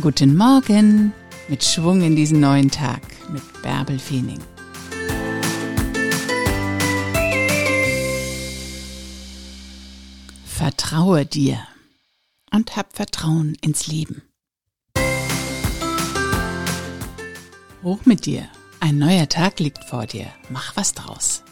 Guten Morgen mit Schwung in diesen neuen Tag mit Bärbel Feening. Vertraue dir und hab Vertrauen ins Leben. Hoch mit dir, ein neuer Tag liegt vor dir, mach was draus.